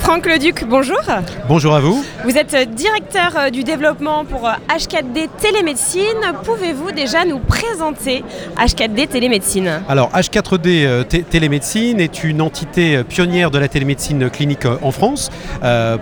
Franck Leduc, bonjour. Bonjour à vous. Vous êtes directeur euh, du développement pour H4D euh, Télémédecine. Pouvez-vous déjà nous présenter H4D Télémédecine? Alors H4D euh, Télémédecine est une entité pionnière de la télémédecine clinique en France,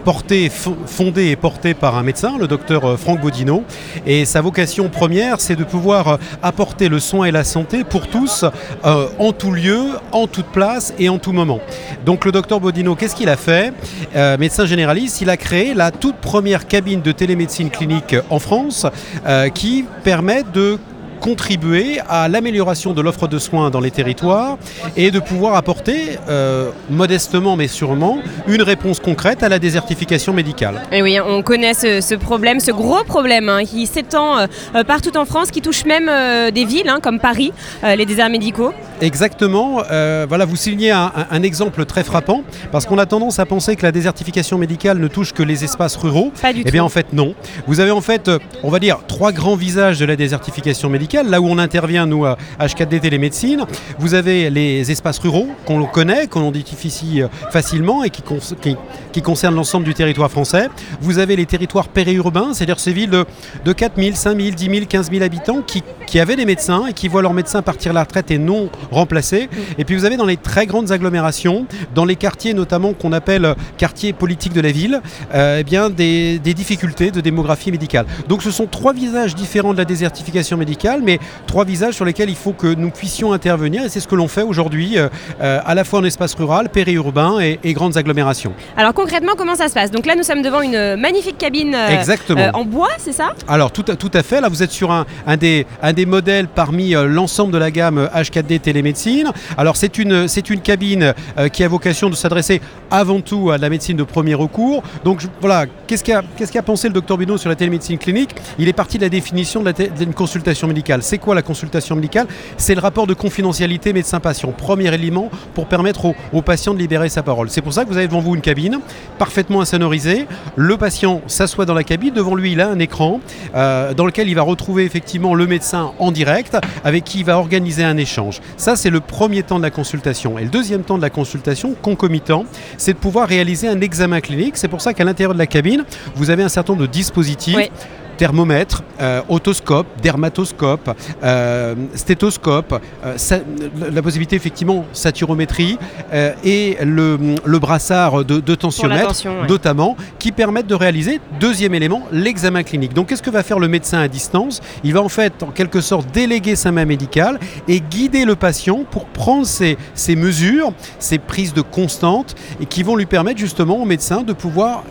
portée, fondée et portée par un médecin, le docteur Franck Bodino. Et sa vocation première, c'est de pouvoir apporter le soin et la santé pour tous, en tout lieu, en toute place et en tout moment. Donc le docteur Bodino, qu'est-ce qu'il a fait? Euh, médecin généraliste, il a créé la toute première cabine de télémédecine clinique en France euh, qui permet de contribuer à l'amélioration de l'offre de soins dans les territoires et de pouvoir apporter, euh, modestement mais sûrement, une réponse concrète à la désertification médicale. Et oui, on connaît ce, problème, ce gros problème hein, qui s'étend partout en France, qui touche même des villes hein, comme Paris, les déserts médicaux. Exactement. Euh, voilà, vous signez un, exemple très frappant, parce qu'on a tendance à penser que la désertification médicale ne touche que les espaces ruraux. Pas du eh bien, en fait, non. Vous avez en fait, euh, on va dire, trois grands visages de la désertification médicale. Là où on intervient, nous, à H4D Télémédecine, vous avez les espaces ruraux qu'on connaît, qu'on identifie euh, facilement et qui, concernent l'ensemble du territoire français. Vous avez les territoires périurbains, c'est-à-dire ces villes de, de 4 000, 5 000, 10 000, 15 000 habitants qui, avaient des médecins et qui voient leurs médecins partir à la retraite et non remplacés. Et puis vous avez dans les très grandes agglomérations, dans les quartiers notamment qu'on appelle quartiers politiques de la ville, euh, eh bien des, difficultés de démographie médicale. Donc ce sont trois visages différents de la désertification médicale, mais trois visages sur lesquels il faut que nous puissions intervenir et c'est ce que l'on fait aujourd'hui euh, euh, à la fois en espace rural, périurbain et, grandes agglomérations. Alors concrètement, comment ça se passe? Donc là, nous sommes devant une magnifique cabine en bois, c'est ça? Alors tout, tout à fait, là vous êtes sur un, un, des, un des modèles parmi l'ensemble de la gamme H4D Télé médecine. Alors c'est une, c'est une cabine euh, qui a vocation de s'adresser avant tout à la médecine de premier recours. Donc voilà, qu'est-ce qu'a qu'est-ce qu'a pensé le docteur Bino sur la télémédecine clinique? Il est parti de la définition d'une consultation médicale. C'est quoi la consultation médicale? C'est le rapport de confidentialité médecin-patient, premier élément pour permettre aux, patients de libérer sa parole. C'est pour ça que vous avez devant vous une cabine parfaitement insonorisée. Le patient s'assoit dans la cabine, devant lui il a un écran euh, dans lequel il va retrouver effectivement le médecin en direct avec qui il va organiser un échange. Ça c'est le premier temps de la consultation. Et le deuxième temps de la consultation, concomitant, c'est de pouvoir réaliser un examen clinique. C'est pour ça qu'à l'intérieur de la cabine, vous avez un certain nombre de dispositifs thermomètre, euh, otoscope, dermatoscope, euh, stéthoscope, euh, la possibilité effectivement saturométrie et le, brassard de, tensiomètre notamment qui permettent de réaliser, deuxième élément, l'examen clinique. Donc qu'est-ce que va faire le médecin à distance? Il va en fait en quelque sorte déléguer sa main médicale et guider le patient pour prendre ses, ses mesures, ses prises de constante et qui vont lui permettre justement au médecin de pouvoir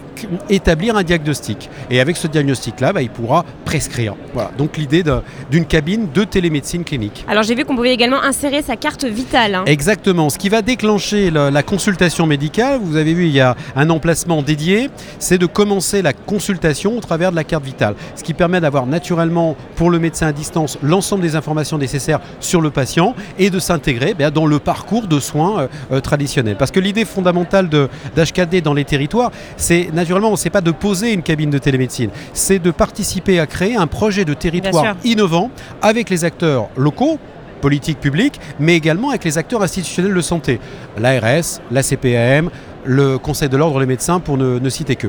établir un diagnostic. Et avec ce diagnostic-là, bah, il pourra prescrire. Voilà. Donc l'idée d'une cabine de télémédecine clinique. Alors j'ai vu qu'on pouvait également insérer sa carte vitale. Hein. Exactement. Ce qui va déclencher la, consultation médicale, vous avez vu, il y a un emplacement dédié, c'est de commencer la consultation au travers de la carte vitale. Ce qui permet d'avoir naturellement pour le médecin à distance l'ensemble des informations nécessaires sur le patient et de s'intégrer eh dans le parcours de soins euh, euh, traditionnels. Parce que l'idée fondamentale d'HKD dans les territoires, c'est naturellement, c'est pas de poser une cabine de télémédecine, c'est de participer à créer un projet de territoire innovant avec les acteurs locaux, politiques publiques, mais également avec les acteurs institutionnels de santé, l'ARS, la CPAM, le Conseil de l'ordre des médecins pour ne, citer que.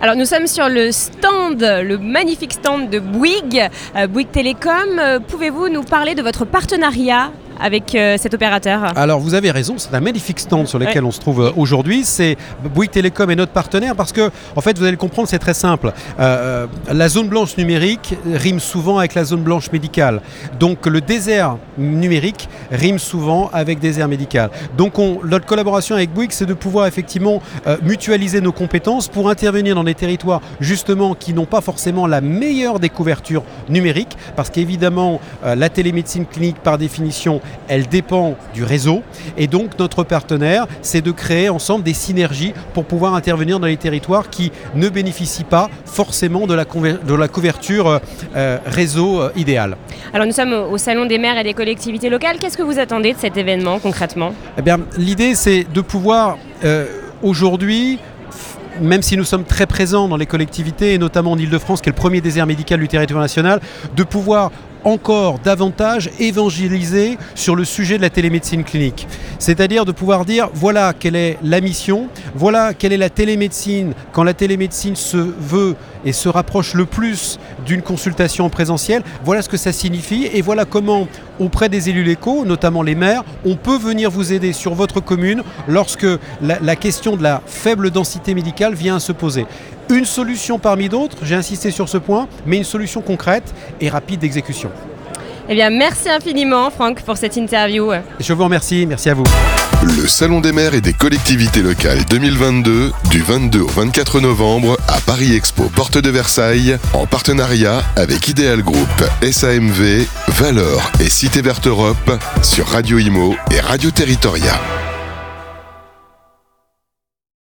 Alors nous sommes sur le stand, le magnifique stand de Bouygues, euh, Bouygues Télécom. Euh, pouvez-vous nous parler de votre partenariat avec euh, cet opérateur Alors vous avez raison, c'est un magnifique stand sur lequel on se trouve euh, aujourd'hui. C'est Bouygues Télécom est notre partenaire parce que, en fait, vous allez le comprendre, c'est très simple. Euh, la zone blanche numérique rime souvent avec la zone blanche médicale. Donc le désert numérique rime souvent avec désert médical. Donc on, notre collaboration avec Bouygues, c'est de pouvoir effectivement mutualiser nos compétences pour intervenir dans des territoires justement qui n'ont pas forcément la meilleure des couvertures numériques, parce qu'évidemment la télémédecine clinique par définition elle dépend du réseau. Et donc notre partenaire, c'est de créer ensemble des synergies pour pouvoir intervenir dans les territoires qui ne bénéficient pas forcément de la, de la couverture euh, euh, réseau euh, idéale. Alors nous sommes au Salon des maires et des collectivités locales. Qu'est-ce que vous attendez de cet événement concrètement? Eh bien, L'idée, c'est de pouvoir aujourd'hui, même si nous sommes très présents dans les collectivités, et notamment en Ile-de-France, qui est le premier désert médical du territoire national, de pouvoir encore davantage évangéliser sur le sujet de la télémédecine clinique. C'est-à-dire de pouvoir dire voilà quelle est la mission, voilà quelle est la télémédecine quand la télémédecine se veut et se rapproche le plus d'une consultation en présentiel, voilà ce que ça signifie et voilà comment auprès des élus locaux, notamment les maires, on peut venir vous aider sur votre commune lorsque la, la question de la faible densité médicale vient à se poser. Une solution parmi d'autres, j'ai insisté sur ce point, mais une solution concrète et rapide d'exécution. Eh bien, merci infiniment, Franck, pour cette interview. Je vous remercie, merci à vous. Le Salon des maires et des collectivités locales 2022 du 22 au 24 novembre à Paris Expo Porte de Versailles en partenariat avec Ideal Group, SAMV, Valor et Cité Verte Europe sur Radio Imo et Radio Territoria.